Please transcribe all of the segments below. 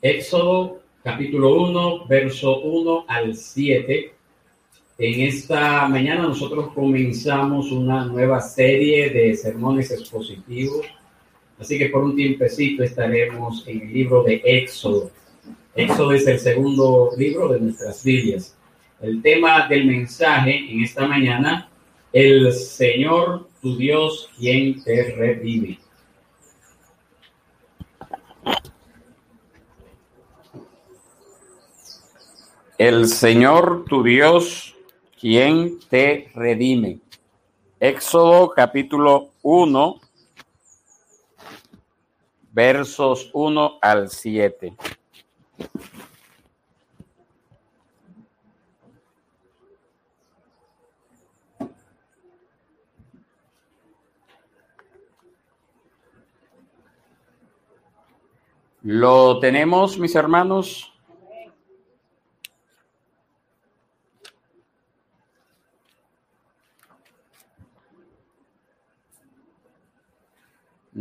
Éxodo capítulo 1, verso 1 al 7. En esta mañana nosotros comenzamos una nueva serie de sermones expositivos, así que por un tiempecito estaremos en el libro de Éxodo. Éxodo es el segundo libro de nuestras Biblias. El tema del mensaje en esta mañana, el Señor tu Dios quien te revive. El Señor tu Dios quien te redime. Éxodo capítulo 1, versos 1 al 7. Lo tenemos, mis hermanos.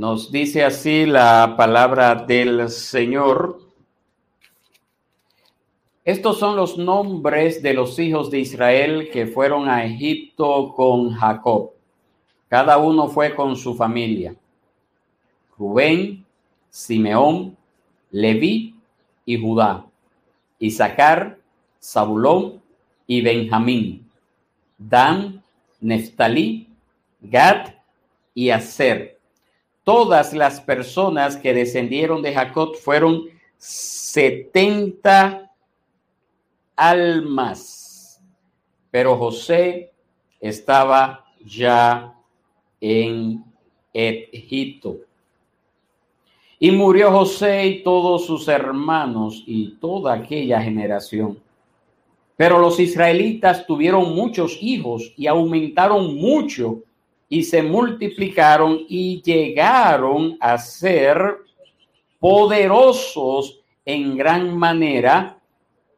Nos dice así la palabra del Señor. Estos son los nombres de los hijos de Israel que fueron a Egipto con Jacob. Cada uno fue con su familia. Rubén, Simeón, Leví y Judá. Isaacar, Zabulón y Benjamín. Dan, Neftalí, Gad y Aser todas las personas que descendieron de Jacob fueron 70 almas. Pero José estaba ya en Egipto. Y murió José y todos sus hermanos y toda aquella generación. Pero los israelitas tuvieron muchos hijos y aumentaron mucho y se multiplicaron y llegaron a ser poderosos en gran manera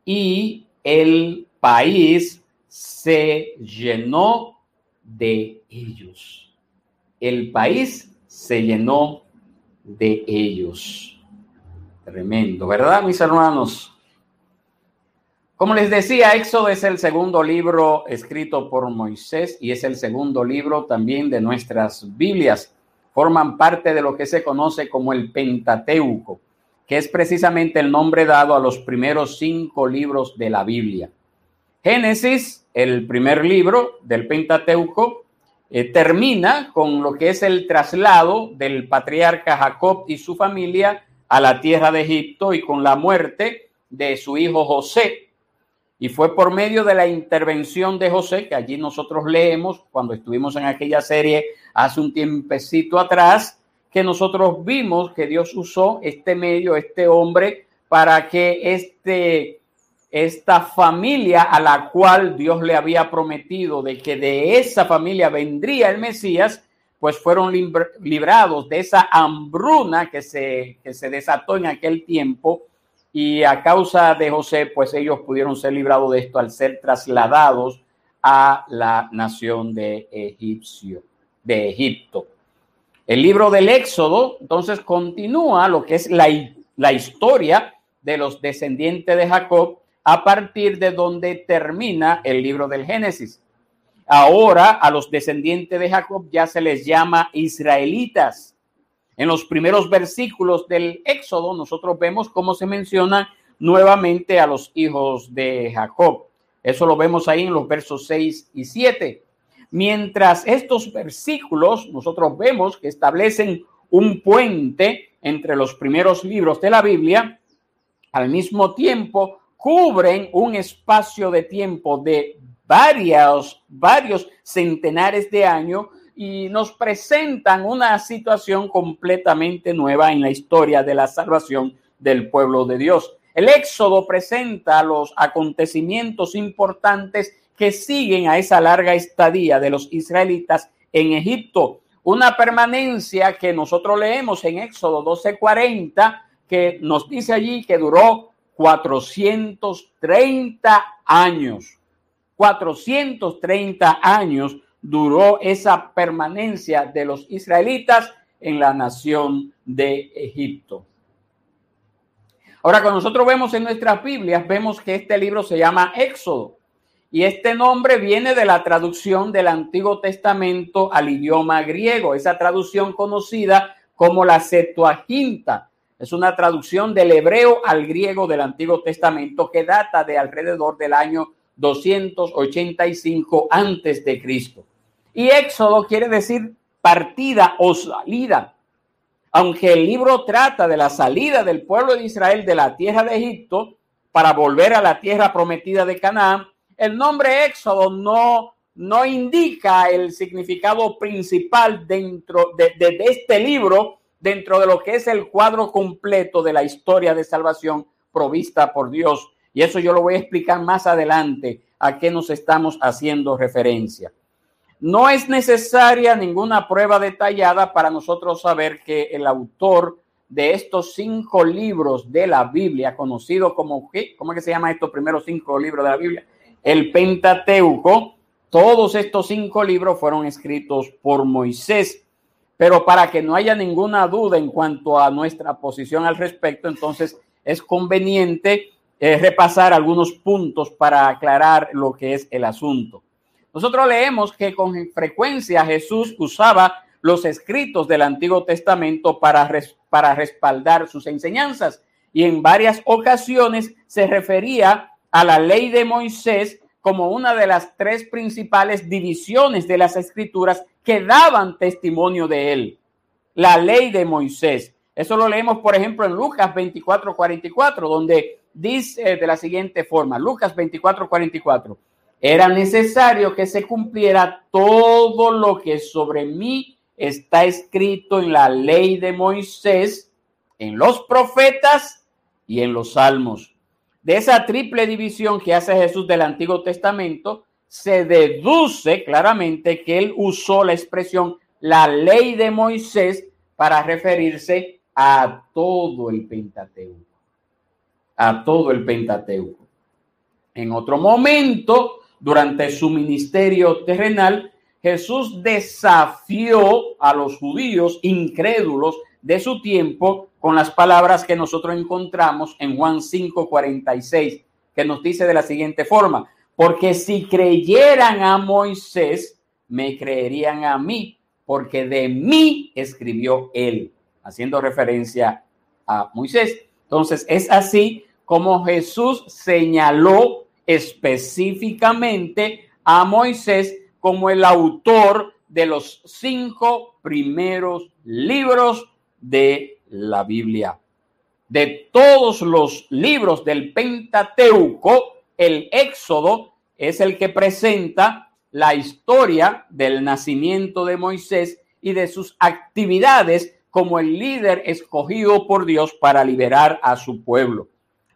y el país se llenó de ellos. El país se llenó de ellos. Tremendo, ¿verdad, mis hermanos? Como les decía, Éxodo es el segundo libro escrito por Moisés y es el segundo libro también de nuestras Biblias. Forman parte de lo que se conoce como el Pentateuco, que es precisamente el nombre dado a los primeros cinco libros de la Biblia. Génesis, el primer libro del Pentateuco, eh, termina con lo que es el traslado del patriarca Jacob y su familia a la tierra de Egipto y con la muerte de su hijo José, y fue por medio de la intervención de José, que allí nosotros leemos cuando estuvimos en aquella serie hace un tiempecito atrás, que nosotros vimos que Dios usó este medio, este hombre, para que este, esta familia a la cual Dios le había prometido de que de esa familia vendría el Mesías, pues fueron librados de esa hambruna que se, que se desató en aquel tiempo y a causa de José, pues ellos pudieron ser librados de esto al ser trasladados a la nación de Egipcio, de Egipto. El libro del Éxodo, entonces, continúa lo que es la, la historia de los descendientes de Jacob a partir de donde termina el libro del Génesis. Ahora a los descendientes de Jacob ya se les llama israelitas en los primeros versículos del Éxodo, nosotros vemos cómo se menciona nuevamente a los hijos de Jacob. Eso lo vemos ahí en los versos 6 y 7. Mientras estos versículos, nosotros vemos que establecen un puente entre los primeros libros de la Biblia, al mismo tiempo cubren un espacio de tiempo de varios, varios centenares de años y nos presentan una situación completamente nueva en la historia de la salvación del pueblo de Dios. El Éxodo presenta los acontecimientos importantes que siguen a esa larga estadía de los israelitas en Egipto. Una permanencia que nosotros leemos en Éxodo 12:40, que nos dice allí que duró 430 años. 430 años duró esa permanencia de los israelitas en la nación de Egipto. Ahora, cuando nosotros vemos en nuestras Biblias, vemos que este libro se llama Éxodo. Y este nombre viene de la traducción del Antiguo Testamento al idioma griego, esa traducción conocida como la Septuaginta. Es una traducción del hebreo al griego del Antiguo Testamento que data de alrededor del año 285 antes de Cristo. Y Éxodo quiere decir partida o salida. Aunque el libro trata de la salida del pueblo de Israel de la tierra de Egipto para volver a la tierra prometida de Canaán, el nombre Éxodo no, no indica el significado principal dentro de, de, de este libro, dentro de lo que es el cuadro completo de la historia de salvación provista por Dios. Y eso yo lo voy a explicar más adelante a qué nos estamos haciendo referencia. No es necesaria ninguna prueba detallada para nosotros saber que el autor de estos cinco libros de la Biblia, conocido como, ¿cómo es que se llama estos primeros cinco libros de la Biblia? El Pentateuco. Todos estos cinco libros fueron escritos por Moisés. Pero para que no haya ninguna duda en cuanto a nuestra posición al respecto, entonces es conveniente eh, repasar algunos puntos para aclarar lo que es el asunto. Nosotros leemos que con frecuencia Jesús usaba los escritos del Antiguo Testamento para, para respaldar sus enseñanzas y en varias ocasiones se refería a la ley de Moisés como una de las tres principales divisiones de las escrituras que daban testimonio de él. La ley de Moisés. Eso lo leemos, por ejemplo, en Lucas 24, 44, donde dice de la siguiente forma, Lucas 24, 44 era necesario que se cumpliera todo lo que sobre mí está escrito en la ley de Moisés, en los profetas y en los salmos. De esa triple división que hace Jesús del Antiguo Testamento, se deduce claramente que él usó la expresión la ley de Moisés para referirse a todo el Pentateuco. A todo el Pentateuco. En otro momento, durante su ministerio terrenal, Jesús desafió a los judíos incrédulos de su tiempo con las palabras que nosotros encontramos en Juan 5:46, que nos dice de la siguiente forma, porque si creyeran a Moisés, me creerían a mí, porque de mí escribió él, haciendo referencia a Moisés. Entonces, es así como Jesús señaló específicamente a Moisés como el autor de los cinco primeros libros de la Biblia. De todos los libros del Pentateuco, el Éxodo es el que presenta la historia del nacimiento de Moisés y de sus actividades como el líder escogido por Dios para liberar a su pueblo.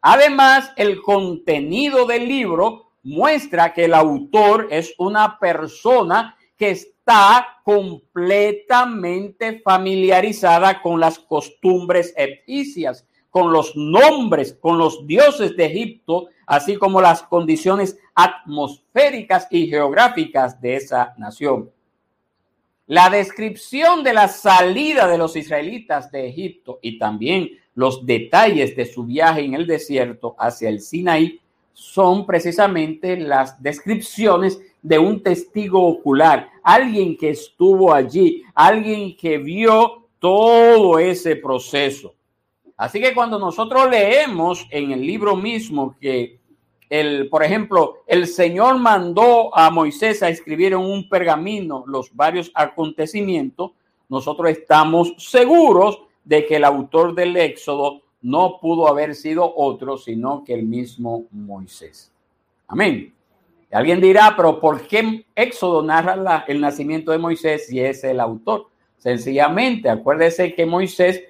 Además, el contenido del libro muestra que el autor es una persona que está completamente familiarizada con las costumbres egipcias, con los nombres, con los dioses de Egipto, así como las condiciones atmosféricas y geográficas de esa nación. La descripción de la salida de los israelitas de Egipto y también los detalles de su viaje en el desierto hacia el Sinaí son precisamente las descripciones de un testigo ocular, alguien que estuvo allí, alguien que vio todo ese proceso. Así que cuando nosotros leemos en el libro mismo que el, por ejemplo, el Señor mandó a Moisés a escribir en un pergamino los varios acontecimientos, nosotros estamos seguros de que el autor del Éxodo no pudo haber sido otro, sino que el mismo Moisés. Amén. alguien dirá, pero ¿por qué Éxodo narra el nacimiento de Moisés si es el autor? Sencillamente, acuérdese que Moisés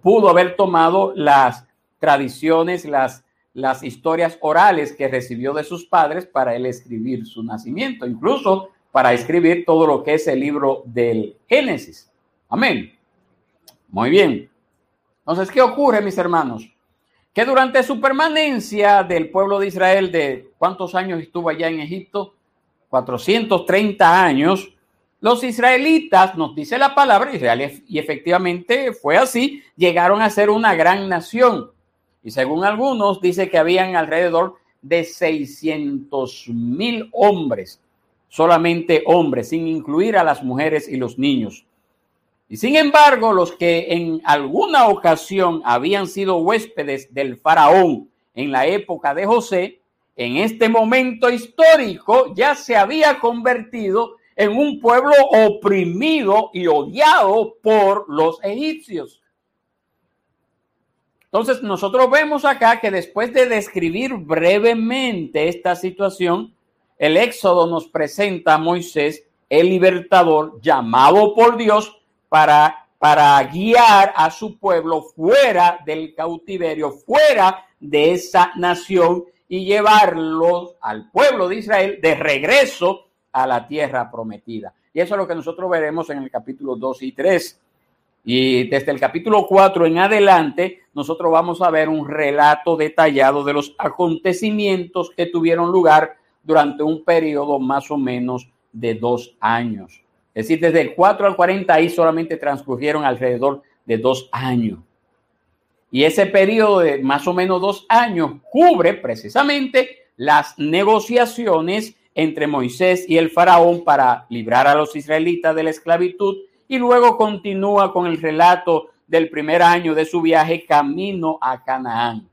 pudo haber tomado las tradiciones, las, las historias orales que recibió de sus padres para él escribir su nacimiento, incluso para escribir todo lo que es el libro del Génesis. Amén. Muy bien. Entonces, ¿qué ocurre, mis hermanos? Que durante su permanencia del pueblo de Israel, de cuántos años estuvo allá en Egipto, 430 años, los israelitas, nos dice la palabra Israel, y efectivamente fue así, llegaron a ser una gran nación. Y según algunos, dice que habían alrededor de 600 mil hombres, solamente hombres, sin incluir a las mujeres y los niños. Y sin embargo, los que en alguna ocasión habían sido huéspedes del faraón en la época de José, en este momento histórico ya se había convertido en un pueblo oprimido y odiado por los egipcios. Entonces nosotros vemos acá que después de describir brevemente esta situación, el Éxodo nos presenta a Moisés, el libertador, llamado por Dios para, para guiar a su pueblo fuera del cautiverio, fuera de esa nación y llevarlos al pueblo de Israel de regreso a la tierra prometida. Y eso es lo que nosotros veremos en el capítulo 2 y 3. Y desde el capítulo 4 en adelante, nosotros vamos a ver un relato detallado de los acontecimientos que tuvieron lugar durante un periodo más o menos de dos años. Es decir, desde el 4 al 40 ahí solamente transcurrieron alrededor de dos años. Y ese periodo de más o menos dos años cubre precisamente las negociaciones entre Moisés y el faraón para librar a los israelitas de la esclavitud y luego continúa con el relato del primer año de su viaje camino a Canaán.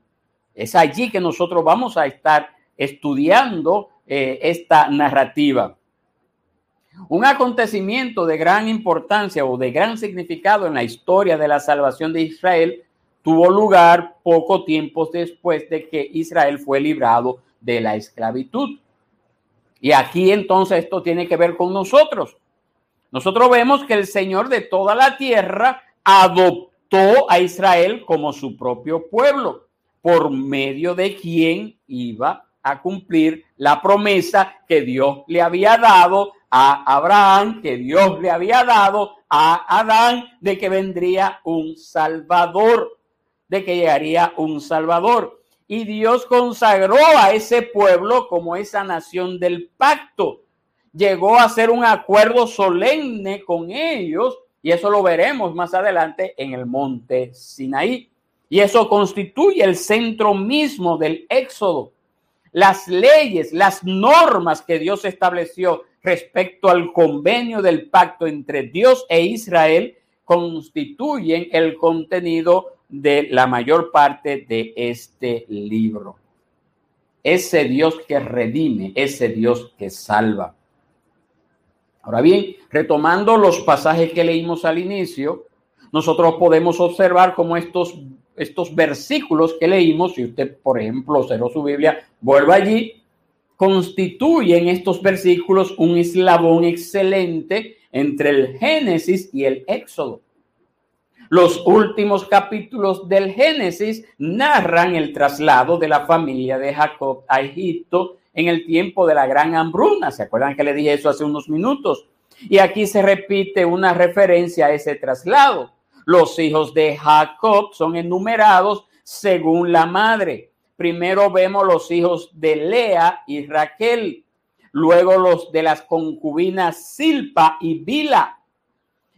Es allí que nosotros vamos a estar estudiando eh, esta narrativa. Un acontecimiento de gran importancia o de gran significado en la historia de la salvación de Israel tuvo lugar poco tiempo después de que Israel fue librado de la esclavitud. Y aquí entonces esto tiene que ver con nosotros. Nosotros vemos que el Señor de toda la tierra adoptó a Israel como su propio pueblo, por medio de quien iba a cumplir la promesa que Dios le había dado a Abraham, que Dios le había dado a Adán, de que vendría un Salvador de que llegaría un Salvador. Y Dios consagró a ese pueblo como esa nación del pacto. Llegó a hacer un acuerdo solemne con ellos y eso lo veremos más adelante en el monte Sinaí. Y eso constituye el centro mismo del éxodo. Las leyes, las normas que Dios estableció respecto al convenio del pacto entre Dios e Israel constituyen el contenido de la mayor parte de este libro. Ese Dios que redime, ese Dios que salva. Ahora bien, retomando los pasajes que leímos al inicio, nosotros podemos observar cómo estos, estos versículos que leímos, si usted, por ejemplo, cerró su Biblia, vuelva allí, constituyen estos versículos un eslabón excelente entre el Génesis y el Éxodo. Los últimos capítulos del Génesis narran el traslado de la familia de Jacob a Egipto en el tiempo de la gran hambruna. ¿Se acuerdan que le dije eso hace unos minutos? Y aquí se repite una referencia a ese traslado. Los hijos de Jacob son enumerados según la madre. Primero vemos los hijos de Lea y Raquel, luego los de las concubinas Silpa y Bila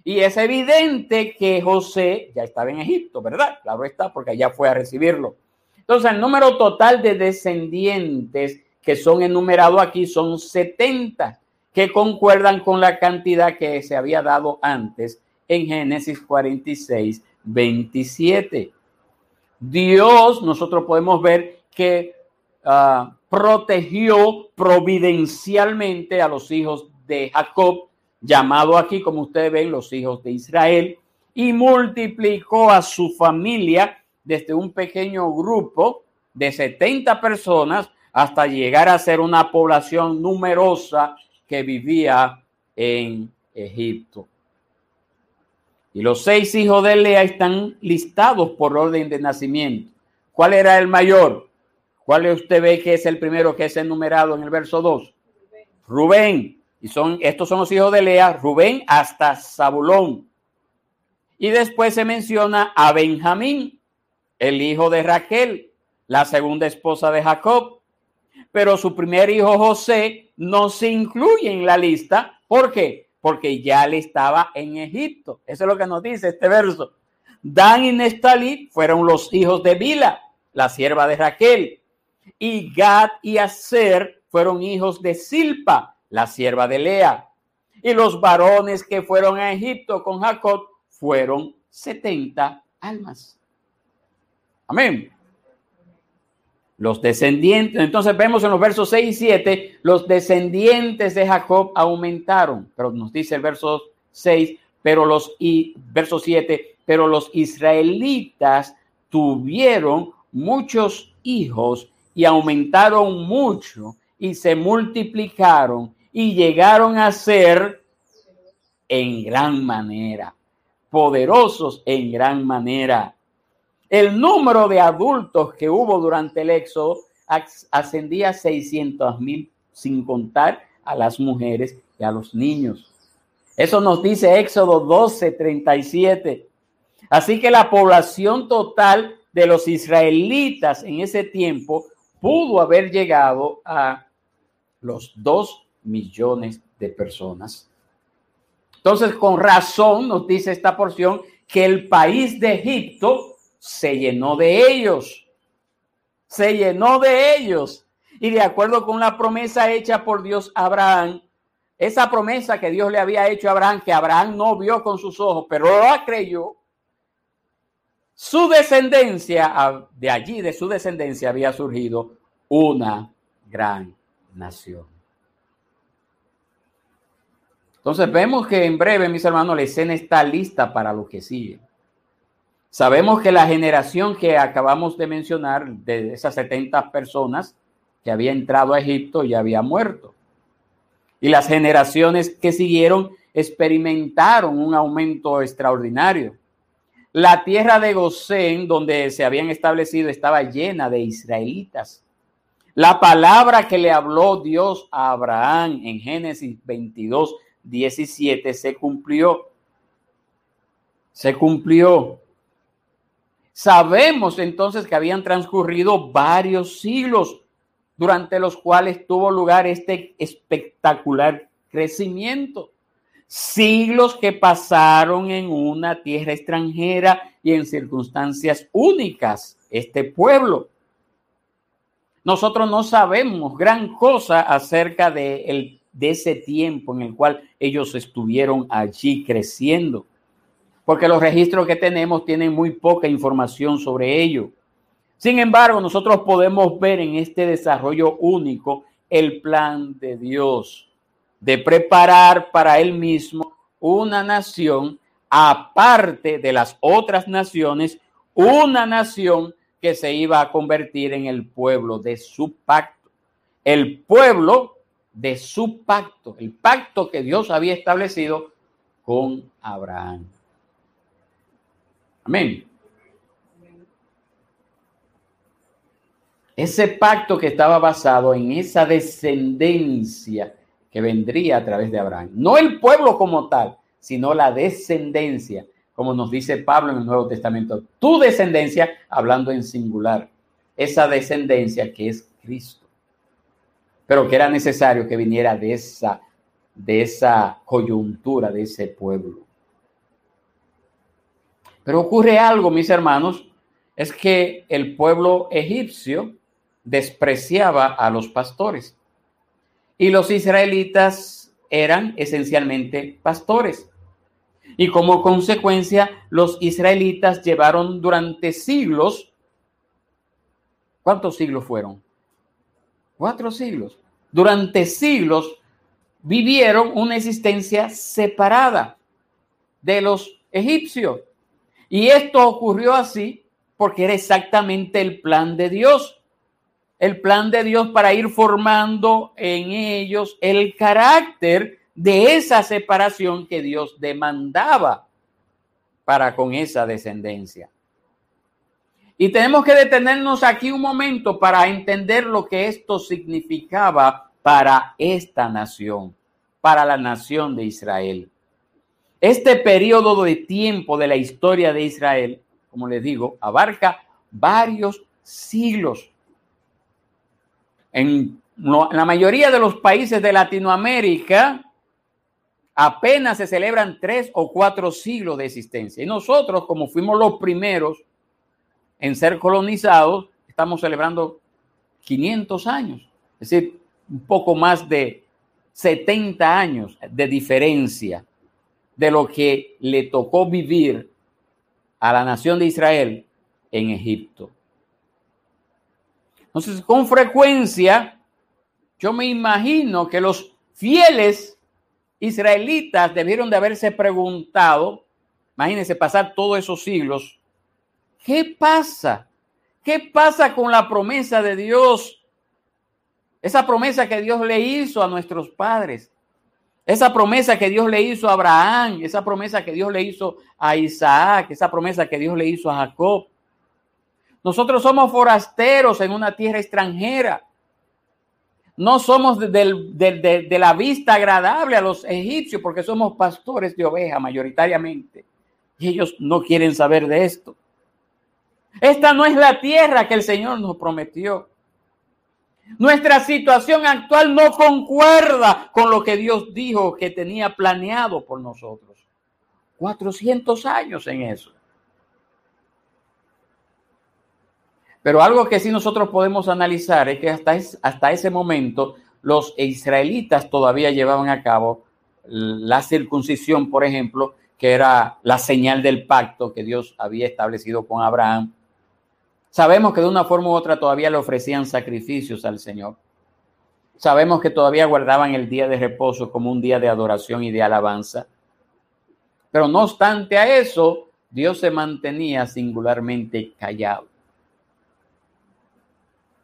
y es evidente que José ya estaba en Egipto, ¿verdad? Claro está, porque allá fue a recibirlo. Entonces, el número total de descendientes que son enumerados aquí son 70, que concuerdan con la cantidad que se había dado antes en Génesis 46, 27. Dios, nosotros podemos ver que ah, protegió providencialmente a los hijos de Jacob llamado aquí, como ustedes ven, los hijos de Israel, y multiplicó a su familia desde un pequeño grupo de 70 personas hasta llegar a ser una población numerosa que vivía en Egipto. Y los seis hijos de Lea están listados por orden de nacimiento. ¿Cuál era el mayor? ¿Cuál usted ve que es el primero que es enumerado en el verso 2? Rubén. Y son, estos son los hijos de Lea, Rubén hasta Zabulón. Y después se menciona a Benjamín, el hijo de Raquel, la segunda esposa de Jacob. Pero su primer hijo José no se incluye en la lista. ¿Por qué? Porque ya le estaba en Egipto. Eso es lo que nos dice este verso. Dan y Nestalí fueron los hijos de Bila. la sierva de Raquel. Y Gad y Aser fueron hijos de Silpa, la sierva de Lea. Y los varones que fueron a Egipto con Jacob fueron 70 almas. Amén. Los descendientes, entonces vemos en los versos 6 y 7, los descendientes de Jacob aumentaron, pero nos dice el verso 6, pero los, y verso 7, pero los israelitas tuvieron muchos hijos y aumentaron mucho y se multiplicaron y llegaron a ser en gran manera, poderosos en gran manera. El número de adultos que hubo durante el éxodo ascendía a 600 mil, sin contar a las mujeres y a los niños. Eso nos dice Éxodo 12, 37. Así que la población total de los israelitas en ese tiempo pudo haber llegado a los dos millones de personas. Entonces, con razón nos dice esta porción que el país de Egipto se llenó de ellos. Se llenó de ellos. Y de acuerdo con la promesa hecha por Dios a Abraham, esa promesa que Dios le había hecho a Abraham, que Abraham no vio con sus ojos, pero lo creyó, su descendencia, de allí, de su descendencia, había surgido una gran nación. Entonces vemos que en breve, mis hermanos, la escena está lista para lo que sigue. Sabemos que la generación que acabamos de mencionar, de esas 70 personas que había entrado a Egipto, ya había muerto. Y las generaciones que siguieron experimentaron un aumento extraordinario. La tierra de Gosén, donde se habían establecido, estaba llena de israelitas. La palabra que le habló Dios a Abraham en Génesis 22 17 se cumplió. Se cumplió. Sabemos entonces que habían transcurrido varios siglos durante los cuales tuvo lugar este espectacular crecimiento. Siglos que pasaron en una tierra extranjera y en circunstancias únicas, este pueblo. Nosotros no sabemos gran cosa acerca de el de ese tiempo en el cual ellos estuvieron allí creciendo. Porque los registros que tenemos tienen muy poca información sobre ello. Sin embargo, nosotros podemos ver en este desarrollo único el plan de Dios de preparar para él mismo una nación aparte de las otras naciones, una nación que se iba a convertir en el pueblo de su pacto. El pueblo de su pacto, el pacto que Dios había establecido con Abraham. Amén. Ese pacto que estaba basado en esa descendencia que vendría a través de Abraham. No el pueblo como tal, sino la descendencia, como nos dice Pablo en el Nuevo Testamento. Tu descendencia, hablando en singular. Esa descendencia que es Cristo pero que era necesario que viniera de esa, de esa coyuntura, de ese pueblo. Pero ocurre algo, mis hermanos, es que el pueblo egipcio despreciaba a los pastores y los israelitas eran esencialmente pastores. Y como consecuencia, los israelitas llevaron durante siglos, ¿cuántos siglos fueron? Cuatro siglos durante siglos vivieron una existencia separada de los egipcios. Y esto ocurrió así porque era exactamente el plan de Dios. El plan de Dios para ir formando en ellos el carácter de esa separación que Dios demandaba para con esa descendencia. Y tenemos que detenernos aquí un momento para entender lo que esto significaba para esta nación, para la nación de Israel. Este periodo de tiempo de la historia de Israel, como les digo, abarca varios siglos. En la mayoría de los países de Latinoamérica apenas se celebran tres o cuatro siglos de existencia. Y nosotros, como fuimos los primeros en ser colonizados, estamos celebrando 500 años, es decir, un poco más de 70 años de diferencia de lo que le tocó vivir a la nación de Israel en Egipto. Entonces, con frecuencia, yo me imagino que los fieles israelitas debieron de haberse preguntado, imagínense pasar todos esos siglos, ¿qué pasa? ¿Qué pasa con la promesa de Dios? Esa promesa que Dios le hizo a nuestros padres. Esa promesa que Dios le hizo a Abraham, esa promesa que Dios le hizo a Isaac, esa promesa que Dios le hizo a Jacob. Nosotros somos forasteros en una tierra extranjera. No somos de, la vista agradable a los egipcios porque somos pastores de oveja mayoritariamente. Y ellos no quieren saber de esto. Esta no es la tierra que el Señor nos prometió. Nuestra situación actual no concuerda con lo que Dios dijo que tenía planeado por nosotros. 400 años en eso. Pero algo que sí nosotros podemos analizar es que hasta, hasta ese momento los israelitas todavía llevaban a cabo la circuncisión, por ejemplo, que era la señal del pacto que Dios había establecido con Abraham. Sabemos que de una forma u otra todavía le ofrecían sacrificios al Señor. Sabemos que todavía guardaban el día de reposo como un día de adoración y de alabanza. Pero no obstante a eso, Dios se mantenía singularmente callado.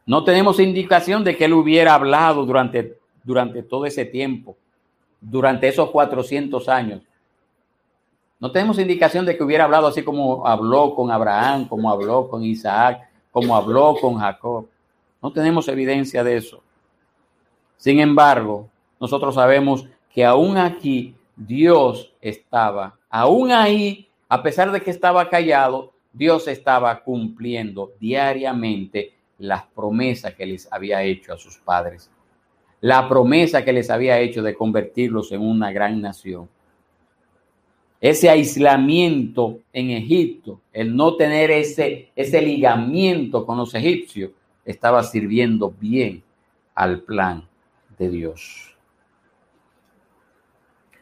No tenemos indicación de que él hubiera hablado durante, durante todo ese tiempo, durante esos 400 años. No tenemos indicación de que hubiera hablado así como habló con Abraham, como habló con Isaac, como habló con Jacob. No tenemos evidencia de eso. Sin embargo, nosotros sabemos que aún aquí Dios estaba, aún ahí, a pesar de que estaba callado, Dios estaba cumpliendo diariamente las promesas que les había hecho a sus padres, la promesa que les había hecho de convertirlos en una gran nación. Ese aislamiento en Egipto, el no tener ese, ese ligamiento con los egipcios, estaba sirviendo bien al plan de Dios.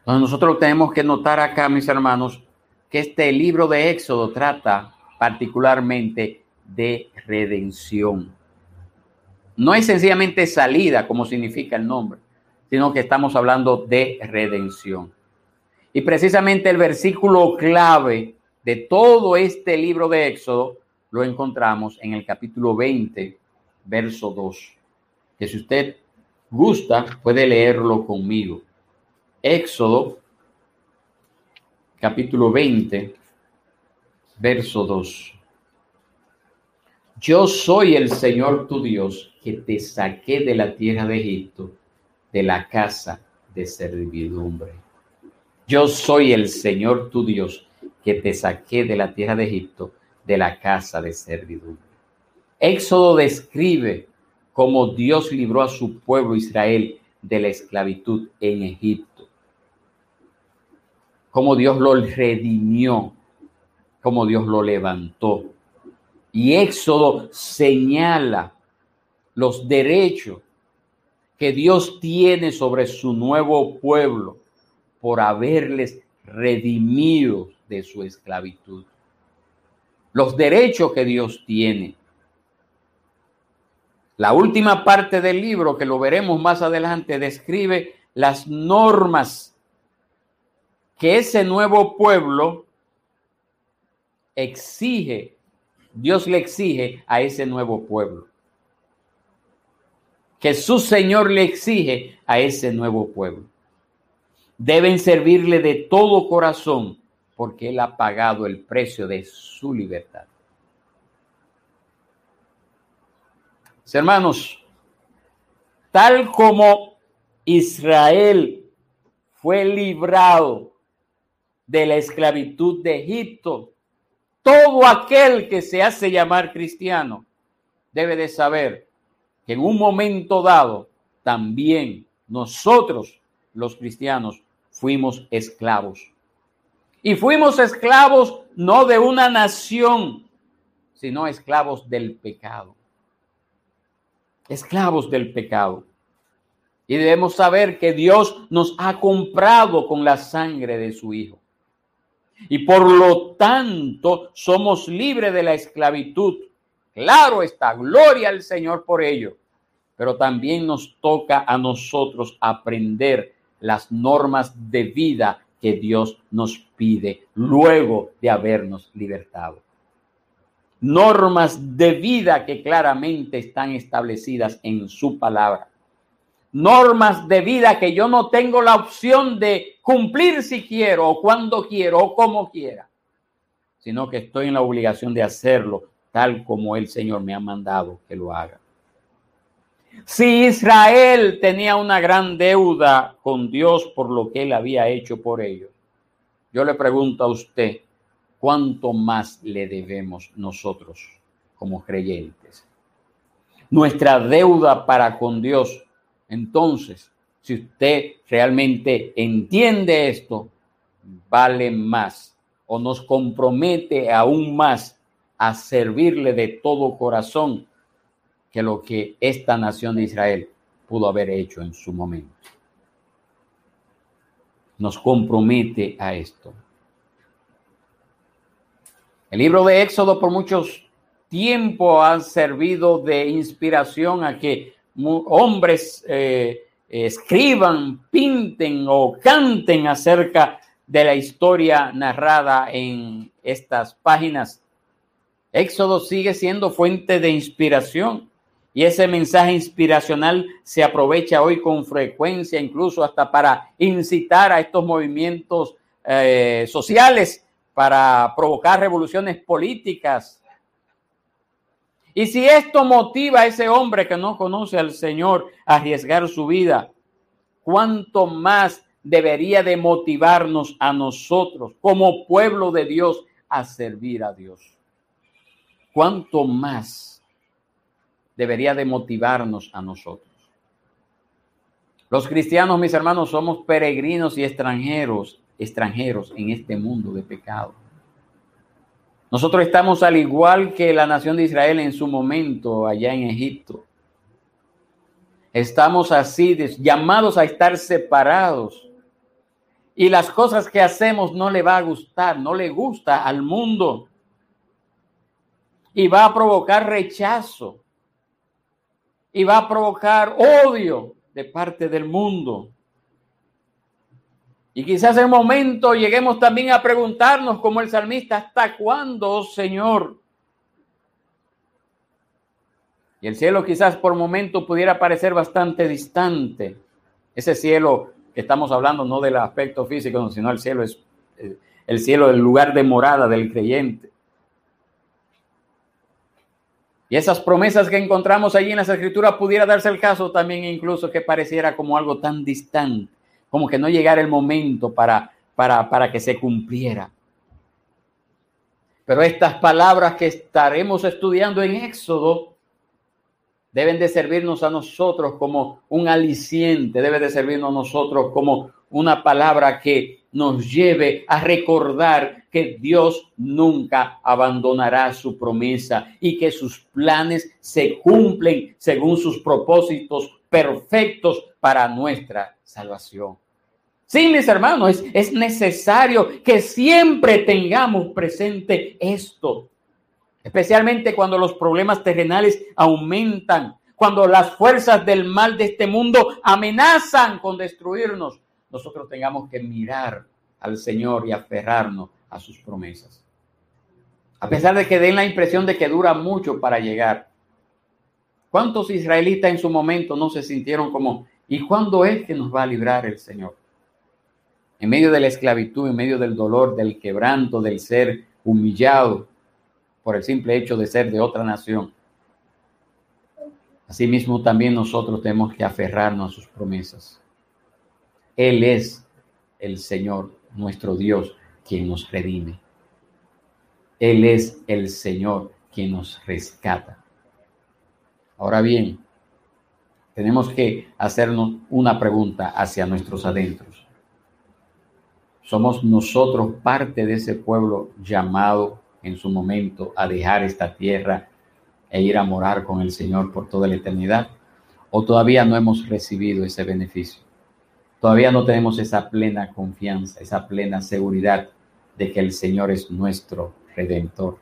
Nosotros tenemos que notar acá, mis hermanos, que este libro de Éxodo trata particularmente de redención. No es sencillamente salida, como significa el nombre, sino que estamos hablando de redención. Y precisamente el versículo clave de todo este libro de Éxodo lo encontramos en el capítulo 20, verso 2, que si usted gusta puede leerlo conmigo. Éxodo, capítulo 20, verso 2. Yo soy el Señor tu Dios que te saqué de la tierra de Egipto, de la casa de servidumbre. Yo soy el Señor tu Dios que te saqué de la tierra de Egipto, de la casa de servidumbre. Éxodo describe cómo Dios libró a su pueblo Israel de la esclavitud en Egipto, cómo Dios lo redimió, cómo Dios lo levantó, y Éxodo señala los derechos que Dios tiene sobre su nuevo pueblo por haberles redimido de su esclavitud. Los derechos que Dios tiene. La última parte del libro, que lo veremos más adelante, describe las normas que ese nuevo pueblo exige Dios le exige a ese nuevo pueblo. Que su Señor le exige a ese nuevo pueblo. Deben servirle de todo corazón porque Él ha pagado el precio de su libertad. Hermanos, tal como Israel fue librado de la esclavitud de Egipto, todo aquel que se hace llamar cristiano debe de saber que en un momento dado también nosotros los cristianos fuimos esclavos. Y fuimos esclavos no de una nación, sino esclavos del pecado. esclavos del pecado. Y debemos saber que Dios nos ha comprado con la sangre de su Hijo. Y por lo tanto somos libres de la esclavitud. Claro está, gloria al Señor por ello. Pero también nos toca a nosotros aprender las normas de vida que Dios nos pide luego de habernos libertado. Normas de vida que claramente están establecidas en su palabra normas de vida que yo no tengo la opción de cumplir si quiero o cuando quiero o como quiera, sino que estoy en la obligación de hacerlo tal como el Señor me ha mandado que lo haga. Si Israel tenía una gran deuda con Dios por lo que él había hecho por ellos, yo le pregunto a usted, ¿cuánto más le debemos nosotros como creyentes? Nuestra deuda para con Dios entonces, si usted realmente entiende esto, vale más o nos compromete aún más a servirle de todo corazón que lo que esta nación de Israel pudo haber hecho en su momento. Nos compromete a esto. El libro de Éxodo por muchos tiempo ha servido de inspiración a que hombres eh, escriban, pinten o canten acerca de la historia narrada en estas páginas. Éxodo sigue siendo fuente de inspiración y ese mensaje inspiracional se aprovecha hoy con frecuencia, incluso hasta para incitar a estos movimientos eh, sociales, para provocar revoluciones políticas, y si esto motiva a ese hombre que no conoce al Señor a arriesgar su vida, ¿cuánto más debería de motivarnos a nosotros como pueblo de Dios a servir a Dios? ¿Cuánto más debería de motivarnos a nosotros? Los cristianos, mis hermanos, somos peregrinos y extranjeros, extranjeros en este mundo de pecado. Nosotros estamos al igual que la nación de Israel en su momento allá en Egipto. Estamos así llamados a estar separados. Y las cosas que hacemos no le va a gustar, no le gusta al mundo. Y va a provocar rechazo. Y va a provocar odio de parte del mundo. Y quizás en un momento lleguemos también a preguntarnos como el salmista, ¿hasta cuándo, Señor? Y el cielo quizás por momento pudiera parecer bastante distante. Ese cielo que estamos hablando no del aspecto físico, sino el cielo es eh, el cielo del lugar de morada del creyente. Y esas promesas que encontramos allí en las escrituras pudiera darse el caso también incluso que pareciera como algo tan distante como que no llegara el momento para, para, para que se cumpliera. Pero estas palabras que estaremos estudiando en Éxodo deben de servirnos a nosotros como un aliciente, debe de servirnos a nosotros como una palabra que nos lleve a recordar que Dios nunca abandonará su promesa y que sus planes se cumplen según sus propósitos perfectos para nuestra salvación. Sí, mis hermanos, es, necesario que siempre tengamos presente esto, especialmente cuando los problemas terrenales aumentan, cuando las fuerzas del mal de este mundo amenazan con destruirnos. Nosotros tengamos que mirar al Señor y aferrarnos a sus promesas. A pesar de que den la impresión de que dura mucho para llegar. ¿Cuántos israelitas en su momento no se sintieron como, ¿y cuándo es que nos va a librar el Señor? en medio de la esclavitud, en medio del dolor, del quebranto, del ser humillado por el simple hecho de ser de otra nación. Asimismo, también nosotros tenemos que aferrarnos a sus promesas. Él es el Señor, nuestro Dios, quien nos redime. Él es el Señor quien nos rescata. Ahora bien, tenemos que hacernos una pregunta hacia nuestros adentros. Somos nosotros parte de ese pueblo llamado en su momento a dejar esta tierra e ir a morar con el Señor por toda la eternidad. ¿O todavía no hemos recibido ese beneficio? Todavía no tenemos esa plena confianza, esa plena seguridad de que el Señor es nuestro redentor,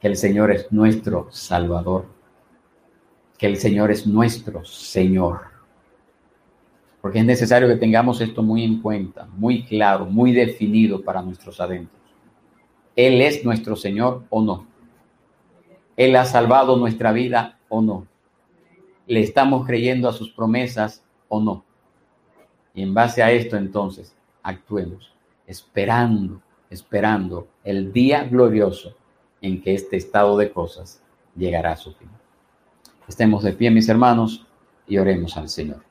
que el Señor es nuestro salvador, que el Señor es nuestro Señor. Porque es necesario que tengamos esto muy en cuenta, muy claro, muy definido para nuestros adentros. Él es nuestro Señor o no. Él ha salvado nuestra vida o no. Le estamos creyendo a sus promesas o no. Y en base a esto entonces actuemos, esperando, esperando el día glorioso en que este estado de cosas llegará a su fin. Estemos de pie, mis hermanos, y oremos al Señor.